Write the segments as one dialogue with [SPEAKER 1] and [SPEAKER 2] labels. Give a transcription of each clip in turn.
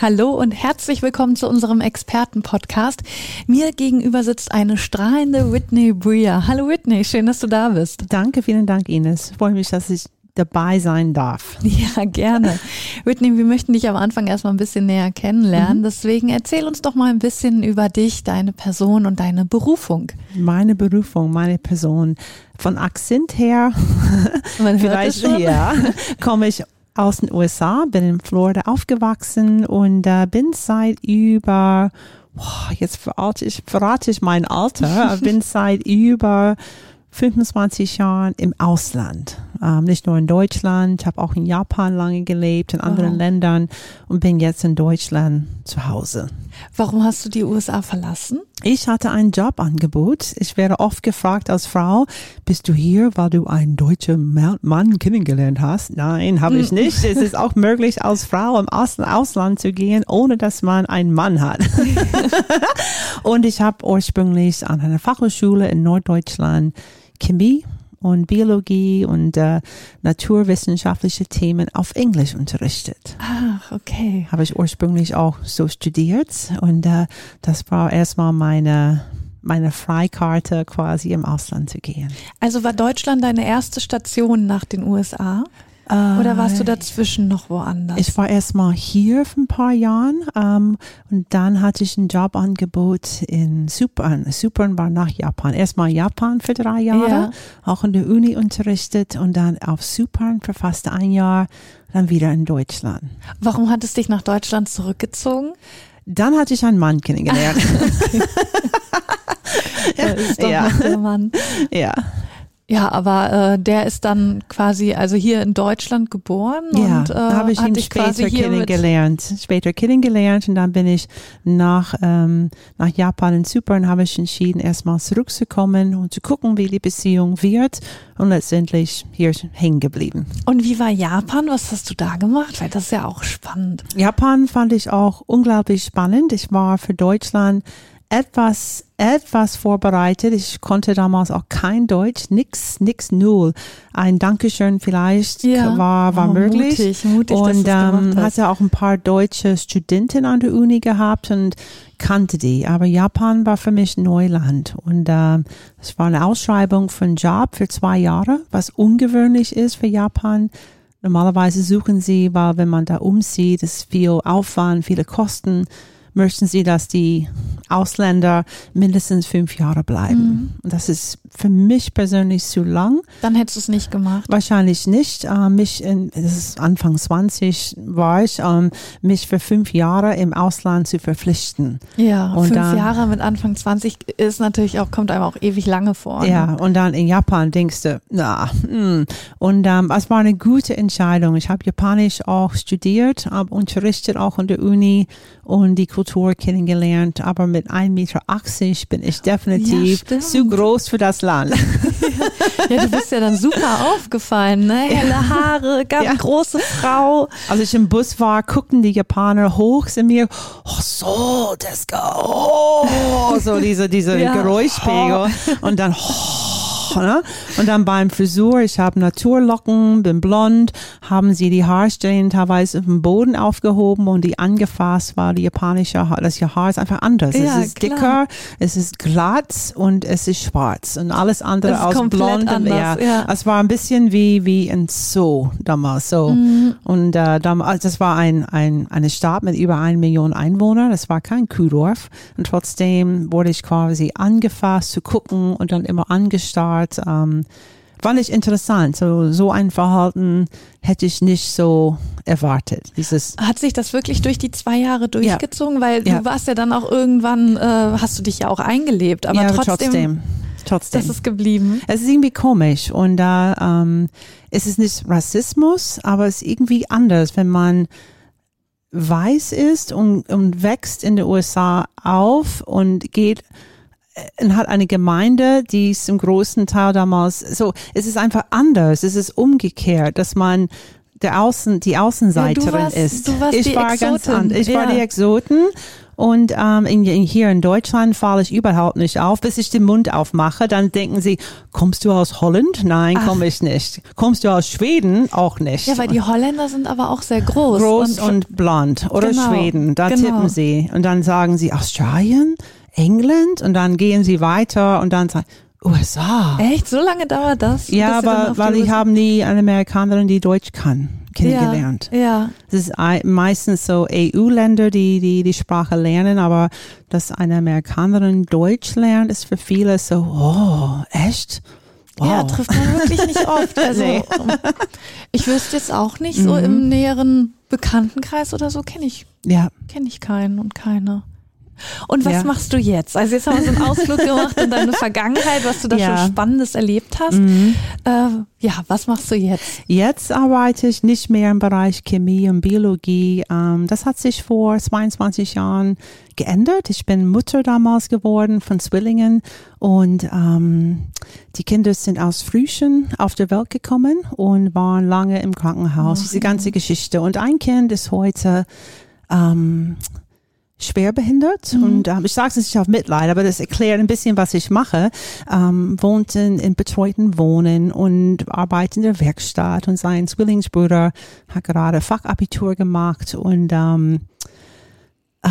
[SPEAKER 1] Hallo und herzlich willkommen zu unserem Experten-Podcast. Mir gegenüber sitzt eine strahlende Whitney Breer. Hallo Whitney, schön, dass du da bist.
[SPEAKER 2] Danke, vielen Dank, Ines. Ich freue mich, dass ich dabei sein darf.
[SPEAKER 1] Ja, gerne. Whitney, wir möchten dich am Anfang erstmal ein bisschen näher kennenlernen. Mhm. Deswegen erzähl uns doch mal ein bisschen über dich, deine Person und deine Berufung.
[SPEAKER 2] Meine Berufung, meine Person. Von Akzent her, vielleicht ja, komme ich aus den USA, bin in Florida aufgewachsen und äh, bin seit über, boah, jetzt verrate ich, verrate ich mein Alter, bin seit über 25 Jahren im Ausland. Ähm, nicht nur in Deutschland, habe auch in Japan lange gelebt, in anderen wow. Ländern und bin jetzt in Deutschland zu Hause.
[SPEAKER 1] Warum hast du die USA verlassen?
[SPEAKER 2] Ich hatte ein Jobangebot. Ich werde oft gefragt als Frau, bist du hier, weil du einen deutschen Mann kennengelernt hast? Nein, habe ich nicht. es ist auch möglich, als Frau im Ausland zu gehen, ohne dass man einen Mann hat. und ich habe ursprünglich an einer Fachhochschule in Norddeutschland Chemie und Biologie und äh, naturwissenschaftliche Themen auf Englisch unterrichtet.
[SPEAKER 1] Ach, okay.
[SPEAKER 2] Habe ich ursprünglich auch so studiert und äh, das war erstmal meine meine Freikarte quasi im Ausland zu gehen.
[SPEAKER 1] Also war Deutschland deine erste Station nach den USA? Oder warst du dazwischen noch woanders?
[SPEAKER 2] Ich war erstmal hier für ein paar Jahren ähm, und dann hatte ich ein Jobangebot in Supern. Supern war nach Japan. Erstmal Japan für drei Jahre, ja. auch in der Uni unterrichtet und dann auf Supern für fast ein Jahr, dann wieder in Deutschland.
[SPEAKER 1] Warum hat es dich nach Deutschland zurückgezogen?
[SPEAKER 2] Dann hatte ich einen Mann kennengelernt.
[SPEAKER 1] ja, ist doch ja. Mann.
[SPEAKER 2] Ja.
[SPEAKER 1] Ja, aber äh, der ist dann quasi also hier in Deutschland geboren
[SPEAKER 2] ja,
[SPEAKER 1] und äh,
[SPEAKER 2] habe ich ihn später kennengelernt. Später kennengelernt und dann bin ich nach ähm, nach Japan in Zypern habe ich entschieden erstmal zurückzukommen und zu gucken, wie die Beziehung wird und letztendlich hier hängen geblieben.
[SPEAKER 1] Und wie war Japan? Was hast du da gemacht? Weil das ist ja auch spannend.
[SPEAKER 2] Japan fand ich auch unglaublich spannend. Ich war für Deutschland etwas, etwas vorbereitet. Ich konnte damals auch kein Deutsch, nix, nix, null. Ein Dankeschön vielleicht ja. war, war oh, möglich.
[SPEAKER 1] Mutig, mutig,
[SPEAKER 2] und ähm, hatte auch ein paar deutsche Studenten an der Uni gehabt und kannte die. Aber Japan war für mich Neuland. Und äh, es war eine Ausschreibung für einen Job für zwei Jahre, was ungewöhnlich ist für Japan. Normalerweise suchen sie, weil wenn man da umzieht, ist viel Aufwand, viele Kosten möchten sie, dass die Ausländer mindestens fünf Jahre bleiben. Mhm. Das ist für mich persönlich zu lang.
[SPEAKER 1] Dann hättest du es nicht gemacht.
[SPEAKER 2] Wahrscheinlich nicht. Äh, mich in, das ist Anfang 20 war ich, ähm, mich für fünf Jahre im Ausland zu verpflichten.
[SPEAKER 1] Ja, und fünf dann, Jahre mit Anfang 20 ist natürlich auch, kommt einem auch ewig lange vor.
[SPEAKER 2] Ja, ne? und dann in Japan denkst du, na, mh. Hm. und ähm, es war eine gute Entscheidung. Ich habe Japanisch auch studiert, habe unterrichtet auch in der Uni und die Kultur kennengelernt, aber mit 1,80 Meter bin ich definitiv ja, zu groß für das Land.
[SPEAKER 1] ja, du bist ja dann super aufgefallen, ne? Helle Haare, ganz ja. große Frau.
[SPEAKER 2] Als ich im Bus war, guckten die Japaner hoch zu mir, oh so, das oh, so diese, diese. Geräuschpegel oh. und dann oh, Ne? Und dann beim Frisur, ich habe Naturlocken, bin blond, haben sie die Haarstellen teilweise auf dem Boden aufgehoben und die angefasst war die japanische Haar. Das Haar ist einfach anders. Ja, es ist klar. dicker, es ist glatt und es ist schwarz und alles andere aus blond.
[SPEAKER 1] Ja,
[SPEAKER 2] ja. Es war ein bisschen wie, wie ein Zoo damals. So. Mhm. Und äh, damals, das war ein, ein, eine Stadt mit über eine Million Einwohnern. Das war kein Kuhdorf. Und trotzdem wurde ich quasi angefasst zu gucken und dann immer angestarrt. Ähm, fand ich interessant. So, so ein Verhalten hätte ich nicht so erwartet. Dieses
[SPEAKER 1] Hat sich das wirklich durch die zwei Jahre durchgezogen? Ja. Weil ja. du warst ja dann auch irgendwann, äh, hast du dich ja auch eingelebt, aber ja, trotzdem, trotzdem. Trotzdem. Das ist geblieben.
[SPEAKER 2] Es ist irgendwie komisch und da ähm, es ist nicht Rassismus, aber es ist irgendwie anders, wenn man weiß ist und, und wächst in den USA auf und geht und hat eine Gemeinde, die zum großen Teil damals, so, es ist einfach anders, es ist umgekehrt, dass man der Außen, die Außenseiterin
[SPEAKER 1] Ja, warst-
[SPEAKER 2] ist. ich war ganz
[SPEAKER 1] Exotin,
[SPEAKER 2] anders. Ich war
[SPEAKER 1] ja.
[SPEAKER 2] die Exoten. Und ähm, in, in, hier in Deutschland falle ich überhaupt nicht auf, bis ich den Mund aufmache. Dann denken sie, kommst du aus Holland? Nein, komme ich nicht. Kommst du aus Schweden? Auch nicht.
[SPEAKER 1] Ja, weil die Holländer sind aber auch sehr groß.
[SPEAKER 2] Groß und, blond. Oder
[SPEAKER 1] Genau,
[SPEAKER 2] Schweden, da
[SPEAKER 1] genau.
[SPEAKER 2] tippen sie. Und dann sagen sie Australien, England und dann gehen sie weiter und dann sagen USA.
[SPEAKER 1] Echt? So lange dauert das?
[SPEAKER 2] Ja, aber weil
[SPEAKER 1] die
[SPEAKER 2] ich habe nie eine Amerikanerin, die Deutsch kann, kennengelernt.
[SPEAKER 1] Ja, ja.
[SPEAKER 2] Es ist ei- meistens so EU-Länder, die, die die Sprache lernen, aber dass eine Amerikanerin Deutsch lernt, ist für viele so, oh, echt? Wow.
[SPEAKER 1] Ja, trifft man wirklich nicht oft. Also
[SPEAKER 2] Nee.
[SPEAKER 1] ich wüsste jetzt auch nicht, so
[SPEAKER 2] Mhm.
[SPEAKER 1] im näheren Bekanntenkreis oder so kenne ich,
[SPEAKER 2] ja.
[SPEAKER 1] kenne ich keinen und keine. Und was
[SPEAKER 2] Ja.
[SPEAKER 1] machst du jetzt? Also jetzt haben wir so einen Ausflug gemacht in deine Vergangenheit, was du da
[SPEAKER 2] Ja.
[SPEAKER 1] schon Spannendes erlebt hast.
[SPEAKER 2] Mhm.
[SPEAKER 1] Äh, ja, was machst du jetzt?
[SPEAKER 2] Jetzt arbeite ich nicht mehr im Bereich Chemie und Biologie. Ähm, das hat sich vor 22 Jahren geändert. Ich bin Mutter damals geworden von Zwillingen und ähm, die Kinder sind aus Frühchen auf der Welt gekommen und waren lange im Krankenhaus.
[SPEAKER 1] Oh,
[SPEAKER 2] Diese ganze Geschichte. Und ein Kind ist heute ähm, schwer behindert
[SPEAKER 1] Mhm.
[SPEAKER 2] und ähm, ich sage es nicht auf Mitleid, aber das erklärt ein bisschen, was ich mache. Ähm, wohnt in, in betreuten Wohnen und arbeitet in der Werkstatt und sein Zwillingsbruder hat gerade Fachabitur gemacht und ähm, äh,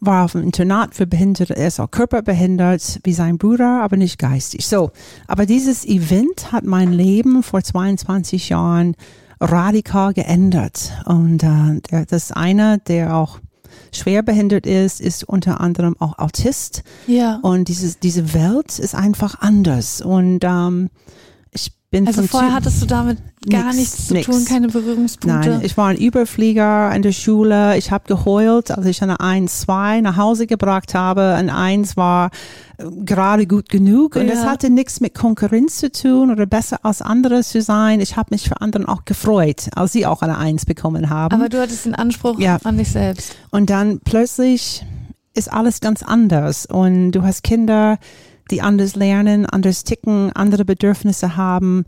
[SPEAKER 2] war auf dem Internat für Behinderte, er ist auch körperbehindert wie sein Bruder, aber nicht geistig. So, aber dieses Event hat mein Leben vor 22 Jahren radikal geändert und äh, das ist einer, der auch schwer behindert ist, ist unter anderem auch Autist.
[SPEAKER 1] Ja.
[SPEAKER 2] Und dieses, diese Welt ist einfach anders. Und ähm, bin
[SPEAKER 1] Also vorher
[SPEAKER 2] Typ-
[SPEAKER 1] hattest du damit gar
[SPEAKER 2] Nix,
[SPEAKER 1] nichts zu
[SPEAKER 2] nix.
[SPEAKER 1] tun, keine Berührungspunkte.
[SPEAKER 2] Nein, ich war ein Überflieger in der Schule. Ich habe geheult, als ich eine 1-2 nach Hause gebracht habe. Ein 1 war äh, gerade gut genug. Und das
[SPEAKER 1] Ja.
[SPEAKER 2] hatte nichts mit Konkurrenz zu tun oder besser als andere zu sein. Ich habe mich für anderen auch gefreut, als sie auch eine 1 bekommen haben.
[SPEAKER 1] aber du hattest den Anspruch
[SPEAKER 2] Ja.
[SPEAKER 1] an dich selbst.
[SPEAKER 2] Und dann plötzlich ist alles ganz anders und du hast Kinder, die anders lernen, anders ticken, andere Bedürfnisse haben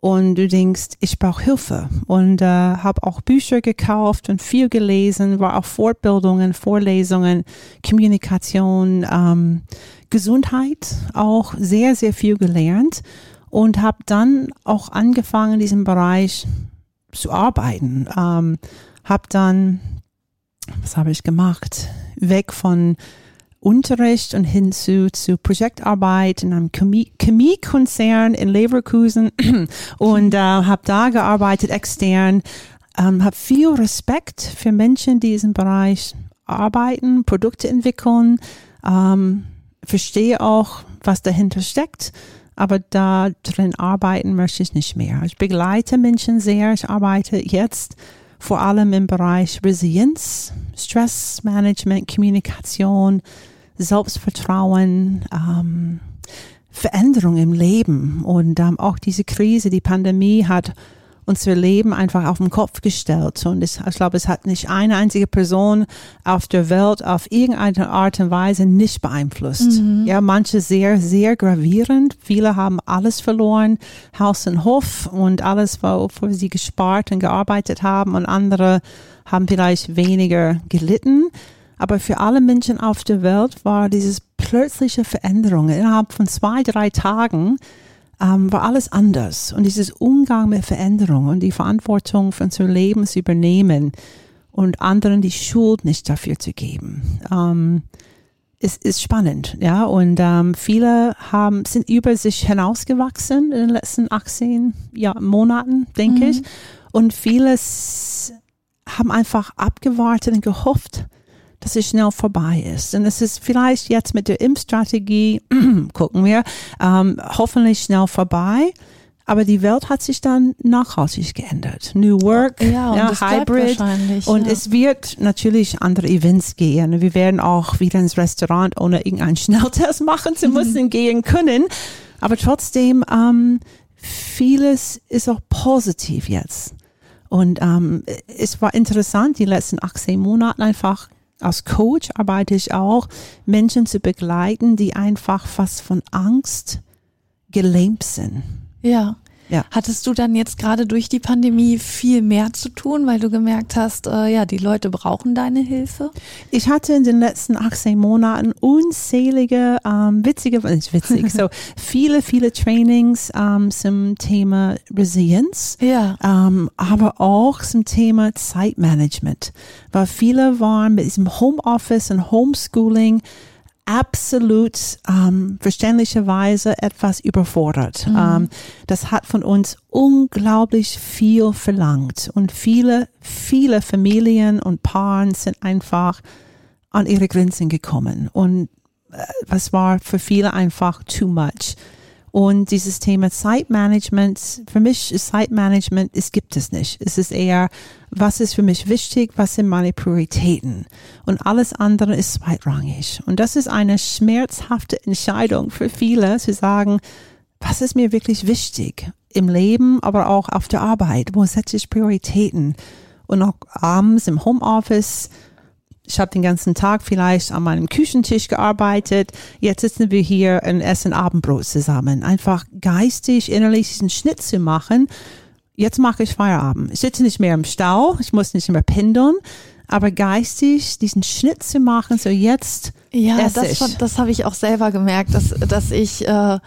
[SPEAKER 2] und du denkst, ich brauche Hilfe und äh, habe auch Bücher gekauft und viel gelesen, war auch Fortbildungen, Vorlesungen, Kommunikation, ähm, Gesundheit, auch sehr, sehr viel gelernt und habe dann auch angefangen, in diesem Bereich zu arbeiten. Ähm, habe dann was habe ich gemacht? Weg von Unterricht und hin zu, zu Projektarbeit in einem Chemie- Chemiekonzern in Leverkusen und äh, habe da gearbeitet extern. Ähm, habe viel Respekt für Menschen, die in diesem Bereich arbeiten, Produkte entwickeln. Ähm, verstehe auch, was dahinter steckt. Aber da drin arbeiten möchte ich nicht mehr. Ich begleite Menschen sehr. Ich arbeite jetzt vor allem im Bereich Resilienz, Stressmanagement, Kommunikation, Selbstvertrauen, ähm, Veränderung im Leben. Und ähm, auch diese Krise, die Pandemie hat unser Leben einfach auf den Kopf gestellt. Und es, ich glaube, es hat nicht eine einzige Person auf der Welt auf irgendeine Art und Weise nicht beeinflusst. Ja, manche sehr, sehr gravierend. Viele haben alles verloren, Haus und Hof und alles, wofür sie gespart und gearbeitet haben. Und andere haben vielleicht weniger gelitten. Aber für alle Menschen auf der Welt war dieses plötzliche Veränderung innerhalb von zwei, drei Tagen ähm, war alles anders. Und dieses Umgang mit Veränderung und die Verantwortung für unser Leben zu übernehmen und anderen die Schuld nicht dafür zu geben, ähm, ist, ist spannend. Ja, und ähm, viele haben, sind über sich hinausgewachsen in den letzten 18 ja, Monaten, denke ich. Und viele s- haben einfach abgewartet und gehofft, dass es schnell vorbei ist. Und es ist vielleicht jetzt mit der Impfstrategie, gucken wir, ähm, hoffentlich schnell vorbei. Aber die Welt hat sich dann nachhaltig geändert. New Work,
[SPEAKER 1] Ja, bleibt
[SPEAKER 2] Hybrid. Und
[SPEAKER 1] ja.
[SPEAKER 2] es wird natürlich andere Events gehen. Wir werden auch wieder ins Restaurant ohne irgendeinen Schnelltest machen zu müssen gehen können. Aber trotzdem, ähm, vieles ist auch positiv jetzt. Und ähm, es war interessant, die letzten 18 Monate einfach als Coach arbeite ich auch, Menschen zu begleiten, die einfach fast von Angst gelähmt sind.
[SPEAKER 1] Ja.
[SPEAKER 2] Ja.
[SPEAKER 1] Hattest du dann jetzt gerade durch die Pandemie viel mehr zu tun, weil du gemerkt hast, äh, ja, die Leute brauchen deine Hilfe?
[SPEAKER 2] Ich hatte in den letzten 18 Monaten unzählige, ähm, witzige, nicht witzig, so viele, viele Trainings ähm, zum Thema Resilienz,
[SPEAKER 1] Ja.
[SPEAKER 2] ähm, aber auch zum Thema Zeitmanagement, weil viele waren mit diesem Homeoffice und Homeschooling absolut ähm, verständlicherweise etwas überfordert. Ähm, das hat von uns unglaublich viel verlangt und viele, viele Familien und Paaren sind einfach an ihre Grenzen gekommen und äh, was war für viele einfach too much. Und dieses Thema Zeitmanagement, für mich ist Zeitmanagement, es gibt es nicht. Es ist eher, was ist für mich wichtig, was sind meine Prioritäten. Und alles andere ist zweitrangig. Und das ist eine schmerzhafte Entscheidung für viele, zu sagen, was ist mir wirklich wichtig im Leben, aber auch auf der Arbeit? Wo setze ich Prioritäten? Und auch abends im Homeoffice, ich habe den ganzen Tag vielleicht an meinem Küchentisch gearbeitet. Jetzt sitzen wir hier und essen Abendbrot zusammen. Einfach geistig, innerlich diesen Schnitt zu machen. Jetzt mache ich Feierabend. Ich sitze nicht mehr im Stau. Ich muss nicht mehr pendeln. Aber geistig diesen Schnitt zu machen, so jetzt
[SPEAKER 1] Ja,
[SPEAKER 2] esse
[SPEAKER 1] das,
[SPEAKER 2] ich.
[SPEAKER 1] das habe ich auch selber gemerkt, dass, dass ich, äh,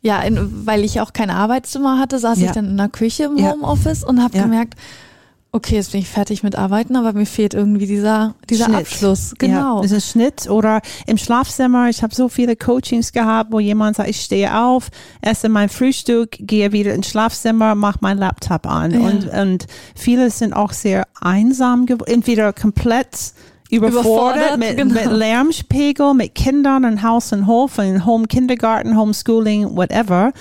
[SPEAKER 1] ja, in, weil ich auch kein Arbeitszimmer hatte, saß
[SPEAKER 2] Ja.
[SPEAKER 1] ich dann in der Küche im
[SPEAKER 2] Ja.
[SPEAKER 1] Homeoffice und habe
[SPEAKER 2] Ja.
[SPEAKER 1] gemerkt, okay, jetzt bin ich fertig mit Arbeiten, aber mir fehlt irgendwie dieser, dieser
[SPEAKER 2] Schnitt.
[SPEAKER 1] Abschluss. Genau.
[SPEAKER 2] Ja, ist ein Schnitt oder im Schlafzimmer. Ich habe so viele Coachings gehabt, wo jemand sagt, ich stehe auf, esse mein Frühstück, gehe wieder ins Schlafzimmer, mache mein Laptop an.
[SPEAKER 1] Ja.
[SPEAKER 2] Und, und viele sind auch sehr einsam geworden, entweder komplett überfordert,
[SPEAKER 1] Überfordert,
[SPEAKER 2] mit,
[SPEAKER 1] genau.
[SPEAKER 2] mit Lärmspegel, mit Kindern und Haus und Hof und Home Kindergarten, Homeschooling, whatever.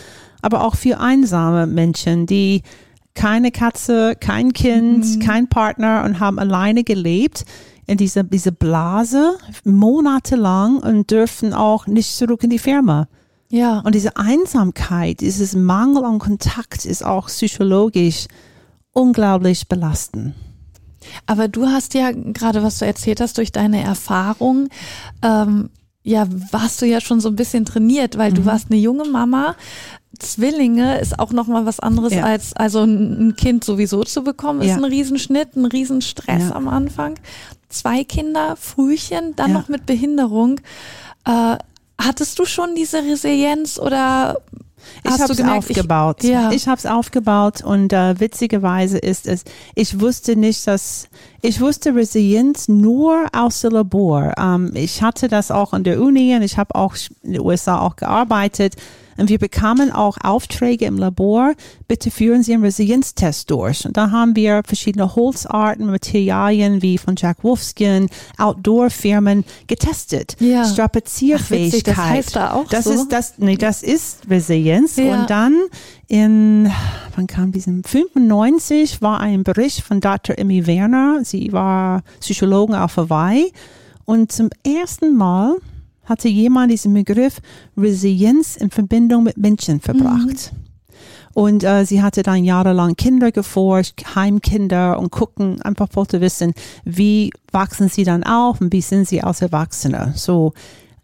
[SPEAKER 2] Aber auch für einsame Menschen, die keine Katze, kein Kind, kein Partner und haben alleine gelebt in dieser diese Blase monatelang und dürfen auch nicht zurück in die Firma.
[SPEAKER 1] ja.
[SPEAKER 2] Und diese Einsamkeit, dieses Mangel an Kontakt ist auch psychologisch unglaublich belastend.
[SPEAKER 1] Aber du hast ja gerade, was du erzählt hast, durch deine Erfahrung, ähm, ja, warst du ja schon so ein bisschen trainiert, weil
[SPEAKER 2] Mhm.
[SPEAKER 1] du warst eine junge Mama. Zwillinge ist auch noch mal was anderes
[SPEAKER 2] Ja.
[SPEAKER 1] als also ein Kind sowieso zu bekommen, ist
[SPEAKER 2] Ja.
[SPEAKER 1] ein Riesenschnitt, ein Riesenstress
[SPEAKER 2] Ja.
[SPEAKER 1] am Anfang. Zwei Kinder, Frühchen, dann noch mit Behinderung. Äh, hattest du schon diese Resilienz oder
[SPEAKER 2] Ich
[SPEAKER 1] hast
[SPEAKER 2] habe
[SPEAKER 1] du
[SPEAKER 2] es
[SPEAKER 1] gemerkt, ich-
[SPEAKER 2] aufgebaut.
[SPEAKER 1] Ja.
[SPEAKER 2] Ich habe es aufgebaut und äh, witzigerweise ist es, ich wusste nicht, dass, ich wusste Resilienz nur aus dem Labor. Ähm, ich hatte das auch an der Uni und ich habe auch in den USA auch gearbeitet. Und wir bekamen auch Aufträge im Labor, bitte führen Sie einen Resilienztest durch. Und da haben wir verschiedene Holzarten, Materialien wie von Jack Wolfskin, Outdoor-Firmen getestet.
[SPEAKER 1] Ja.
[SPEAKER 2] Strapazierfähigkeit.
[SPEAKER 1] Ach, witzig, das heißt da auch
[SPEAKER 2] das
[SPEAKER 1] so?
[SPEAKER 2] Ist, das, nee, das ist Resilienz.
[SPEAKER 1] Ja.
[SPEAKER 2] Und dann in, wann kam diesem 95 war ein Bericht von Dr. Emmy Werner. Sie war Psychologin auf Hawaii. Und zum ersten Mal hatte jemand diesen Begriff Resilienz in Verbindung mit Menschen verbracht. Und äh, sie hatte dann jahrelang Kinder geforscht, Heimkinder und gucken, einfach wollte wissen, wie wachsen sie dann auf und wie sind sie als Erwachsene. So,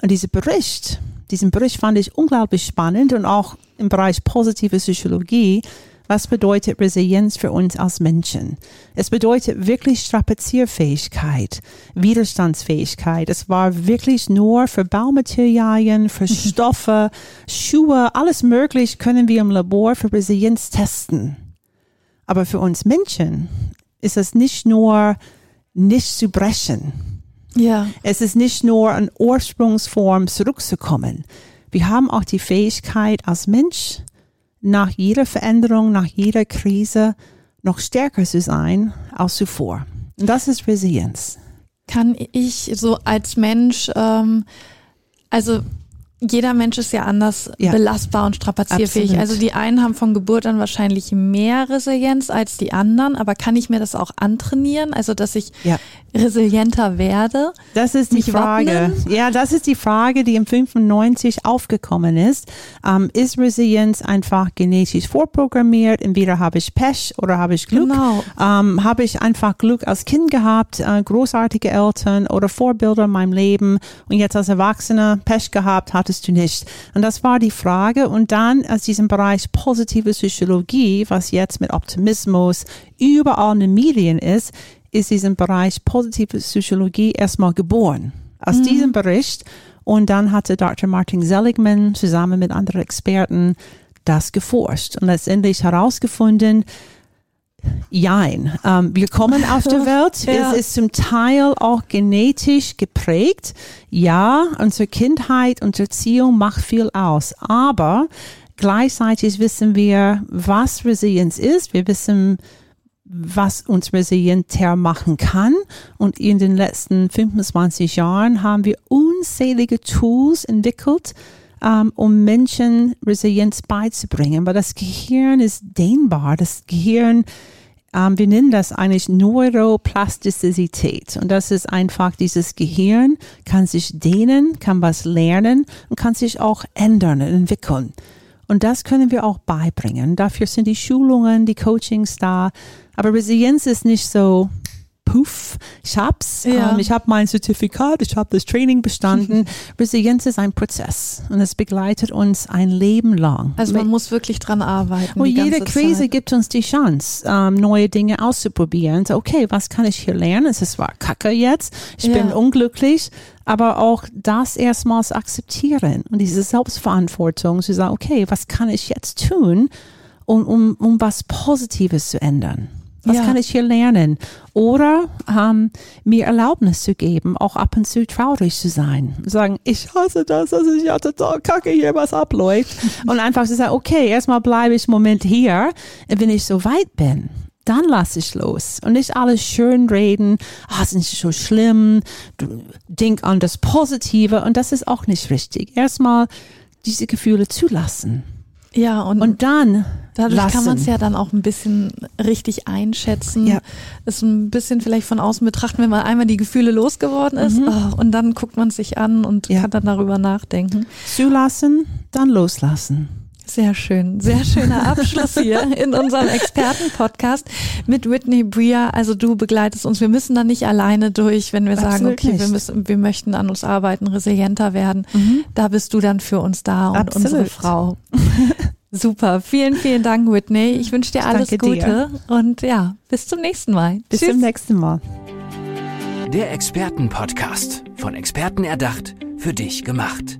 [SPEAKER 2] und dieser Bericht, diesen Bericht fand ich unglaublich spannend und auch im Bereich positive Psychologie. Was bedeutet Resilienz für uns als Menschen? Es bedeutet wirklich Strapazierfähigkeit, Widerstandsfähigkeit. Es war wirklich nur für Baumaterialien, für Stoffe, Schuhe, alles möglich können wir im Labor für Resilienz testen. Aber für uns Menschen ist es nicht nur nicht zu brechen.
[SPEAKER 1] ja,
[SPEAKER 2] Es ist nicht nur an Ursprungsform zurückzukommen. Wir haben auch die Fähigkeit als Mensch, nach jeder Veränderung, nach jeder Krise noch stärker zu sein als zuvor. Und das ist Resilienz.
[SPEAKER 1] kann ich so als Mensch, ähm, also jeder Mensch ist ja anders
[SPEAKER 2] Ja.
[SPEAKER 1] belastbar und strapazierfähig.
[SPEAKER 2] Absolut.
[SPEAKER 1] Also die einen haben von Geburt an wahrscheinlich mehr Resilienz als die anderen, aber kann ich mir das auch antrainieren, also dass ich
[SPEAKER 2] Ja.
[SPEAKER 1] Resilienter werde?
[SPEAKER 2] Das ist die Frage.
[SPEAKER 1] wappnen?
[SPEAKER 2] Ja, das ist die Frage, die im 95 aufgekommen ist. Ähm, ist Resilienz einfach genetisch vorprogrammiert? Entweder habe ich Pech oder habe ich Glück?
[SPEAKER 1] Genau.
[SPEAKER 2] Ähm, habe ich einfach Glück als Kind gehabt, äh, großartige Eltern oder Vorbilder in meinem Leben und jetzt als Erwachsener Pech gehabt, hattest du nicht. Und das war die Frage. Und dann aus diesem Bereich positive Psychologie, was jetzt mit Optimismus überall in den Medien ist, ist diesen Bereich positive Psychologie erstmal geboren. Aus diesem Bericht. Und dann hatte Dr. Martin Seligman zusammen mit anderen Experten das geforscht und letztendlich herausgefunden, Jein. Ähm, wir kommen auf der Welt.
[SPEAKER 1] Ja.
[SPEAKER 2] Es ist zum Teil auch genetisch geprägt. Ja, unsere Kindheit und Erziehung macht viel aus. Aber gleichzeitig wissen wir, was Resilienz ist. Wir wissen, was uns resilienter machen kann. Und in den letzten 25 Jahren haben wir unzählige Tools entwickelt, ähm, um Menschen Resilienz beizubringen. Weil das Gehirn ist dehnbar. Das Gehirn, ähm, wir nennen das eigentlich Neuroplastizität. Und das ist einfach dieses Gehirn kann sich dehnen, kann was lernen und kann sich auch ändern und entwickeln. Und das können wir auch beibringen. Dafür sind die Schulungen, die Coachings da. Aber Resilienz ist nicht so, puff, ich hab's,
[SPEAKER 1] Ja.
[SPEAKER 2] ähm, ich habe mein Zertifikat, ich habe das Training bestanden. Resilienz ist ein Prozess und es begleitet uns ein Leben lang.
[SPEAKER 1] Also man muss wirklich dran arbeiten.
[SPEAKER 2] Und
[SPEAKER 1] die
[SPEAKER 2] jede Krise
[SPEAKER 1] Zeit.
[SPEAKER 2] gibt uns die Chance, ähm, neue Dinge auszuprobieren. So, okay, was kann ich hier lernen? Es ist zwar kacke jetzt, ich
[SPEAKER 1] Ja.
[SPEAKER 2] bin unglücklich, aber auch das erstmals akzeptieren und diese Selbstverantwortung zu sagen, okay, was kann ich jetzt tun, um, um, um was Positives zu ändern? Was
[SPEAKER 1] Ja.
[SPEAKER 2] kann ich hier lernen? Oder ähm, mir Erlaubnis zu geben, auch ab und zu traurig zu sein. Sagen, ich hasse das, das ist ja total kacke hier, was abläuft. und einfach zu sagen, okay, erstmal bleibe ich einen Moment hier, wenn ich so weit bin. Dann lasse ich los und nicht alles schön reden. Ah, ist nicht so schlimm. Denk an das Positive und das ist auch nicht richtig. Erstmal diese Gefühle zulassen
[SPEAKER 1] Ja, und,
[SPEAKER 2] und dann
[SPEAKER 1] dadurch
[SPEAKER 2] lassen.
[SPEAKER 1] kann man es ja dann auch ein bisschen richtig einschätzen.
[SPEAKER 2] Ja.
[SPEAKER 1] Es ein bisschen vielleicht von außen betrachten, wenn man einmal die Gefühle losgeworden ist. Oh, und dann guckt man sich an und
[SPEAKER 2] Mhm. Ja.
[SPEAKER 1] kann dann darüber nachdenken.
[SPEAKER 2] zulassen, dann loslassen.
[SPEAKER 1] Sehr schön, sehr schöner Abschluss hier in unserem Expertenpodcast mit Whitney Bria. Also du begleitest uns. Wir müssen da nicht alleine durch, wenn wir sagen,
[SPEAKER 2] Absolut
[SPEAKER 1] okay, wir müssen, wir möchten an uns arbeiten, resilienter werden. Da bist du dann für uns da und
[SPEAKER 2] Absolut.
[SPEAKER 1] unsere Frau. Super, vielen, vielen Dank, Whitney. Ich wünsche dir alles
[SPEAKER 2] danke dir.
[SPEAKER 1] Gute und ja, bis zum nächsten Mal.
[SPEAKER 2] Bis
[SPEAKER 1] Tschüss.
[SPEAKER 2] zum nächsten Mal.
[SPEAKER 3] Der Expertenpodcast. Von Experten erdacht, für dich gemacht.